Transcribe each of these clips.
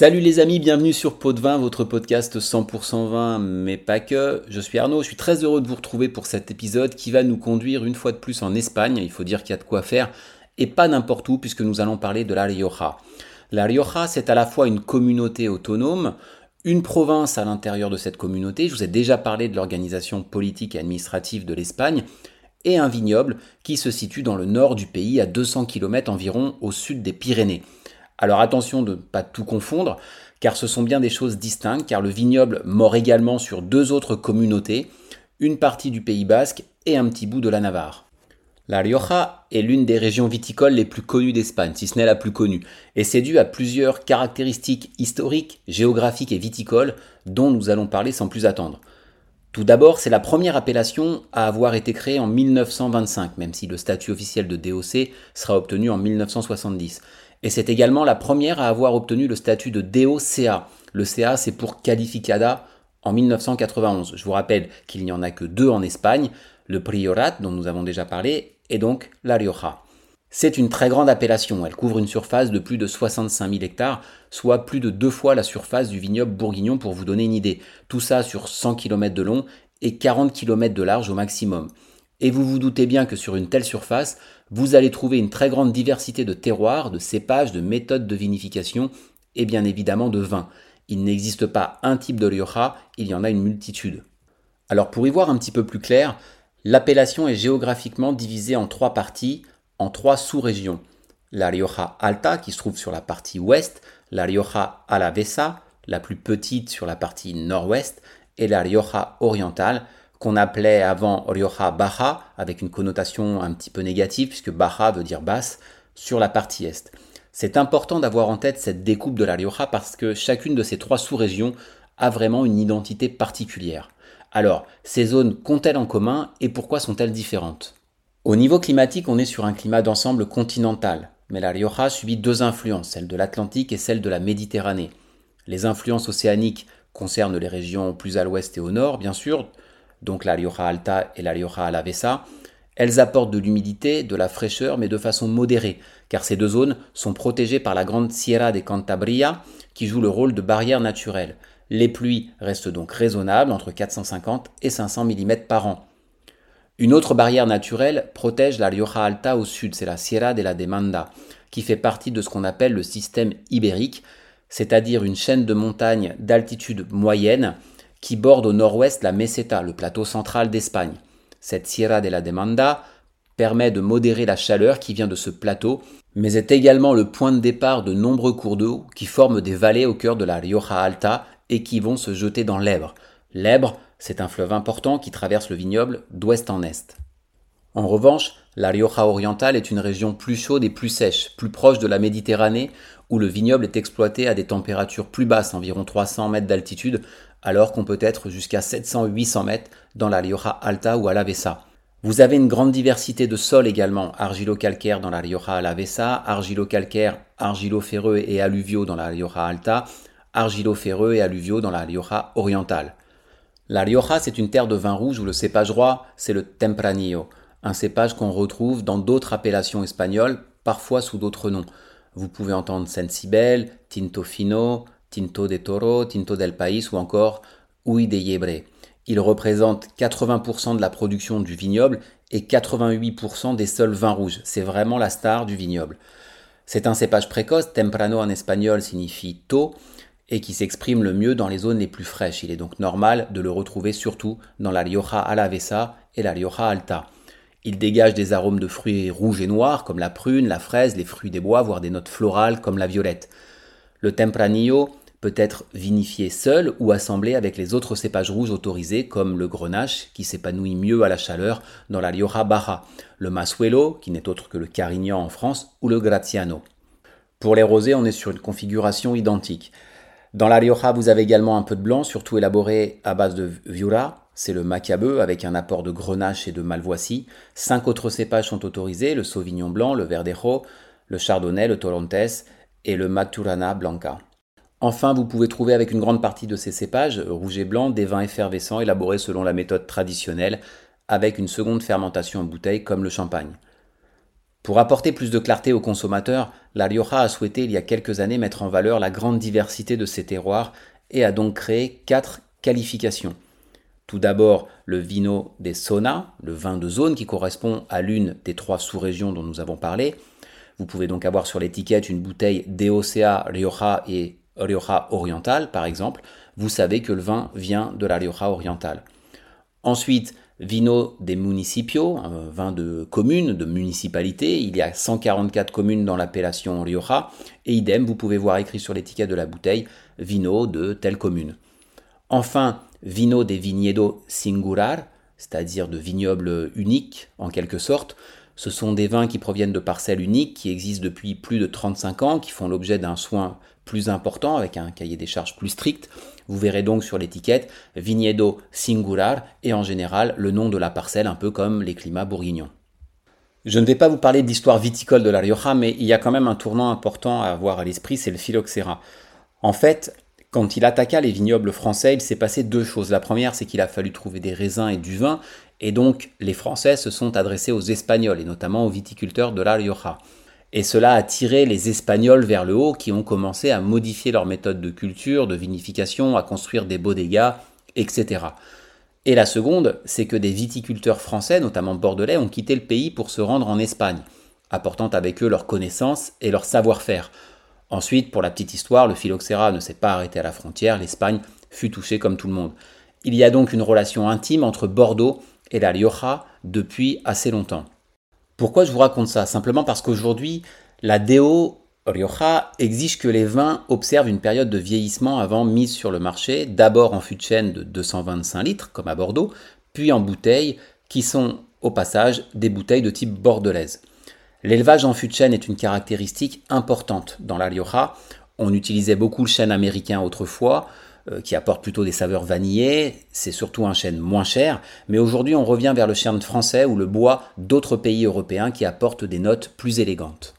Salut les amis, bienvenue sur Pot de Vin, votre podcast 100% vin, mais pas que. Je suis Arnaud, je suis très heureux de vous retrouver pour cet épisode qui va nous conduire une fois de plus en Espagne. Il faut dire qu'il y a de quoi faire et pas n'importe où puisque nous allons parler de La Rioja. La Rioja, c'est à la fois une communauté autonome, une province à l'intérieur de cette communauté. Je vous ai déjà parlé de l'organisation politique et administrative de l'Espagne et un vignoble qui se situe dans le nord du pays à 200 km environ au sud des Pyrénées. Alors attention de ne pas tout confondre, car ce sont bien des choses distinctes, car le vignoble mord également sur deux autres communautés, une partie du Pays basque et un petit bout de la Navarre. La Rioja est l'une des régions viticoles les plus connues d'Espagne, si ce n'est la plus connue, et c'est dû à plusieurs caractéristiques historiques, géographiques et viticoles dont nous allons parler sans plus attendre. Tout d'abord, c'est la première appellation à avoir été créée en 1925, même si le statut officiel de DOC sera obtenu en 1970. Et c'est également la première à avoir obtenu le statut de DOCA. Le CA, c'est pour Calificada en 1991. Je vous rappelle qu'il n'y en a que deux en Espagne, le Priorat, dont nous avons déjà parlé, et donc la Rioja. C'est une très grande appellation, elle couvre une surface de plus de 65 000 hectares, soit plus de deux fois la surface du vignoble bourguignon pour vous donner une idée. Tout ça sur 100 km de long et 40 km de large au maximum. Et vous vous doutez bien que sur une telle surface, vous allez trouver une très grande diversité de terroirs, de cépages, de méthodes de vinification et bien évidemment de vins. Il n'existe pas un type de Rioja, il y en a une multitude. Alors pour y voir un petit peu plus clair, l'appellation est géographiquement divisée en trois parties, en trois sous-régions. La Rioja Alta qui se trouve sur la partie ouest, la Rioja Alavesa, la plus petite sur la partie nord-ouest, et la Rioja orientale, qu'on appelait avant Rioja Baja, avec une connotation un petit peu négative, puisque Baja veut dire basse, sur la partie est. C'est important d'avoir en tête cette découpe de la Rioja parce que chacune de ces trois sous-régions a vraiment une identité particulière. Alors, ces zones qu'ont-elles en commun et pourquoi sont-elles différentes? Au niveau climatique, on est sur un climat d'ensemble continental, mais la Rioja subit deux influences, celle de l'Atlantique et celle de la Méditerranée. Les influences océaniques concernent les régions plus à l'ouest et au nord, bien sûr, donc la Rioja Alta et la Rioja Alavesa, elles apportent de l'humidité, de la fraîcheur, mais de façon modérée, car ces deux zones sont protégées par la grande Sierra de Cantabria, qui joue le rôle de barrière naturelle. Les pluies restent donc raisonnables, entre 450 et 500 mm par an. Une autre barrière naturelle protège la Rioja Alta au sud, c'est la Sierra de la Demanda, qui fait partie de ce qu'on appelle le système ibérique, c'est-à-dire une chaîne de montagnes d'altitude moyenne qui borde au nord-ouest la Meseta, le plateau central d'Espagne. Cette Sierra de la Demanda permet de modérer la chaleur qui vient de ce plateau, mais est également le point de départ de nombreux cours d'eau qui forment des vallées au cœur de la Rioja Alta et qui vont se jeter dans l'Èbre. L'Èbre, c'est un fleuve important qui traverse le vignoble d'ouest en est. En revanche, la Rioja orientale est une région plus chaude et plus sèche, plus proche de la Méditerranée, où le vignoble est exploité à des températures plus basses, environ 300 mètres d'altitude, alors qu'on peut être jusqu'à 700-800 mètres dans la Rioja Alta ou Alavesa. Vous avez une grande diversité de sols également, argilo-calcaire dans la Rioja Alavesa, argilo-calcaire, argilo-ferreux et alluviaux dans la Rioja Alta, argilo-ferreux et alluviaux dans la Rioja orientale. La Rioja, c'est une terre de vin rouge où le cépage roi, c'est le Tempranillo, un cépage qu'on retrouve dans d'autres appellations espagnoles, parfois sous d'autres noms. Vous pouvez entendre Sensibel, Tinto Fino, Tinto de Toro, Tinto del País ou encore Uy de Yebre. Il représente 80% de la production du vignoble et 88% des seuls vins rouges. C'est vraiment la star du vignoble. C'est un cépage précoce, temprano en espagnol signifie tôt, et qui s'exprime le mieux dans les zones les plus fraîches. Il est donc normal de le retrouver surtout dans la Rioja Alavesa et la Rioja Alta. Il dégage des arômes de fruits rouges et noirs comme la prune, la fraise, les fruits des bois, voire des notes florales comme la violette. Le Tempranillo peut être vinifié seul ou assemblé avec les autres cépages rouges autorisés comme le grenache qui s'épanouit mieux à la chaleur dans la Rioja Baja, le Masuelo qui n'est autre que le Carignan en France ou le Graziano. Pour les rosés, on est sur une configuration identique. Dans la Rioja, vous avez également un peu de blanc, surtout élaboré à base de Viura, c'est le Macabeu avec un apport de Grenache et de Malvoisie. Cinq autres cépages sont autorisés, le Sauvignon blanc, le Verdejo, le Chardonnay, le Torontes et le Maturana Blanca. Enfin, vous pouvez trouver avec une grande partie de ces cépages, rouge et blanc, des vins effervescents élaborés selon la méthode traditionnelle, avec une seconde fermentation en bouteille comme le champagne. Pour apporter plus de clarté aux consommateurs, La Rioja a souhaité il y a quelques années mettre en valeur la grande diversité de ses terroirs et a donc créé quatre qualifications. Tout d'abord, le vino des Sona, le vin de zone qui correspond à l'une des trois sous-régions dont nous avons parlé. Vous pouvez donc avoir sur l'étiquette une bouteille DOCA Rioja et Rioja orientale, par exemple. Vous savez que le vin vient de la Rioja orientale. Ensuite, Vino des Municipio, un vin de commune, de municipalité. Il y a 144 communes dans l'appellation Rioja. Et idem, vous pouvez voir écrit sur l'étiquette de la bouteille Vino de telle commune. Enfin, Vino des Vignedo Singular, c'est-à-dire de vignobles uniques en quelque sorte. Ce sont des vins qui proviennent de parcelles uniques qui existent depuis plus de 35 ans, qui font l'objet d'un soin plus important avec un cahier des charges plus strict. Vous verrez donc sur l'étiquette Vignedo Singular et en général le nom de la parcelle, un peu comme les climats bourguignons. Je ne vais pas vous parler de l'histoire viticole de la Rioja, mais il y a quand même un tournant important à avoir à l'esprit, c'est le phylloxéra. En fait, quand il attaqua les vignobles français, il s'est passé deux choses. La première, c'est qu'il a fallu trouver des raisins et du vin, et donc les Français se sont adressés aux Espagnols, et notamment aux viticulteurs de la Rioja. Et cela a tiré les Espagnols vers le haut, qui ont commencé à modifier leur méthode de culture, de vinification, à construire des bodegas, etc. Et la seconde, c'est que des viticulteurs français, notamment bordelais, ont quitté le pays pour se rendre en Espagne, apportant avec eux leurs connaissances et leur savoir-faire. Ensuite, pour la petite histoire, le phylloxéra ne s'est pas arrêté à la frontière, l'Espagne fut touchée comme tout le monde. Il y a donc une relation intime entre Bordeaux et la Rioja depuis assez longtemps. Pourquoi je vous raconte ça? Simplement parce qu'aujourd'hui, la DO Rioja exige que les vins observent une période de vieillissement avant mise sur le marché, d'abord en fût de chêne de 225 litres, comme à Bordeaux, puis en bouteilles, qui sont au passage des bouteilles de type bordelaise. L'élevage en fût de chêne est une caractéristique importante dans la Rioja. On utilisait beaucoup le chêne américain autrefois, euh, qui apporte plutôt des saveurs vanillées. C'est surtout un chêne moins cher. Mais aujourd'hui, on revient vers le chêne français ou le bois d'autres pays européens qui apportent des notes plus élégantes.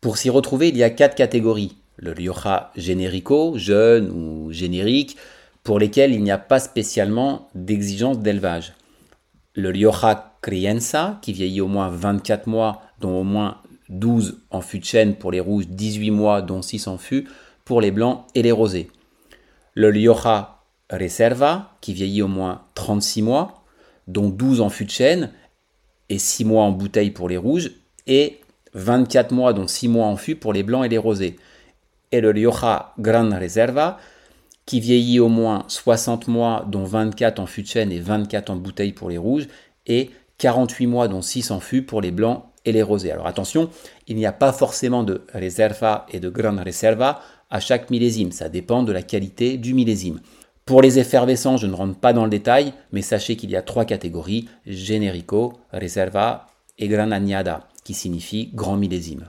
Pour s'y retrouver, il y a quatre catégories. Le Rioja Generico, jeune ou générique, pour lesquels il n'y a pas spécialement d'exigence d'élevage. Le Rioja Crianza, qui vieillit au moins 24 mois dont au moins 12 en fût de chêne pour les rouges, 18 mois dont 6 en fût pour les blancs et les rosés. Le Rioja Reserva, qui vieillit au moins 36 mois, dont 12 en fût de chêne et 6 mois en bouteille pour les rouges, et 24 mois dont 6 mois en fût pour les blancs et les rosés. Et le Rioja Gran Reserva, qui vieillit au moins 60 mois, dont 24 en fût de chêne et 24 en bouteille pour les rouges, et 48 mois, dont 6 en fût pour les blancs et les rosés. Alors attention, il n'y a pas forcément de reserva et de gran reserva à chaque millésime, ça dépend de la qualité du millésime. Pour les effervescents, je ne rentre pas dans le détail, mais sachez qu'il y a trois catégories, generico, reserva et gran añada, qui signifie grand millésime.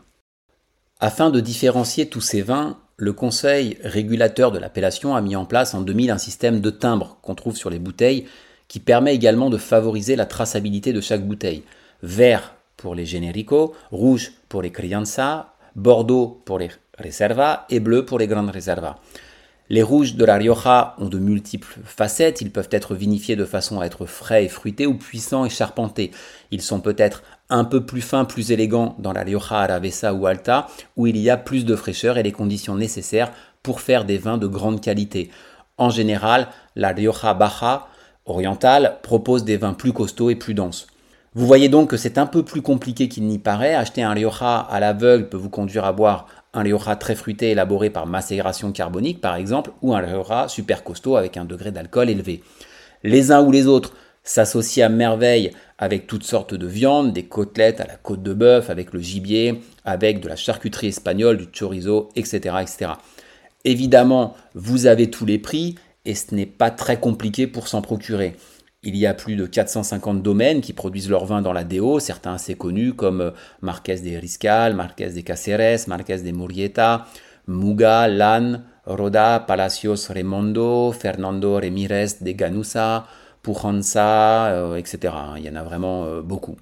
Afin de différencier tous ces vins, le Conseil régulateur de l'appellation a mis en place en 2000 un système de timbres qu'on trouve sur les bouteilles qui permet également de favoriser la traçabilité de chaque bouteille. Vert pour les Generico, rouge pour les Crianza, bordeaux pour les Reserva et bleu pour les Grandes Reserva. Les rouges de la Rioja ont de multiples facettes, ils peuvent être vinifiés de façon à être frais et fruités ou puissants et charpentés. Ils sont peut-être un peu plus fins, plus élégants dans la Rioja Aravesa ou Alta, où il y a plus de fraîcheur et les conditions nécessaires pour faire des vins de grande qualité. En général, la Rioja Baja orientale propose des vins plus costauds et plus denses. Vous voyez donc que c'est un peu plus compliqué qu'il n'y paraît. Acheter un Rioja à l'aveugle peut vous conduire à boire un Rioja très fruité élaboré par macération carbonique par exemple, ou un Rioja super costaud avec un degré d'alcool élevé. Les uns ou les autres s'associent à merveille avec toutes sortes de viandes, des côtelettes à la côte de bœuf, avec le gibier, avec de la charcuterie espagnole, du chorizo, etc. etc. Évidemment, vous avez tous les prix et ce n'est pas très compliqué pour s'en procurer. Il y a plus de 450 domaines qui produisent leur vin dans la DO, certains assez connus comme euh, Marquès de Riscal, Marquès de Caceres, Marquès de Murrieta, Muga, Lan, Roda, Palacios Remondo, Fernando Remírez de Ganusa, Pujanza, euh, etc. Il y en a vraiment euh, beaucoup.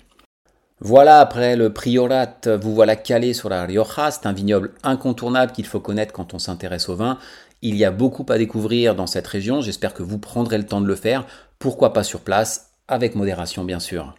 Voilà, après le Priorat, vous voilà calé sur la Rioja. C'est un vignoble incontournable qu'il faut connaître quand on s'intéresse au vin. Il y a beaucoup à découvrir dans cette région. J'espère que vous prendrez le temps de le faire pourquoi pas sur place, avec modération bien sûr.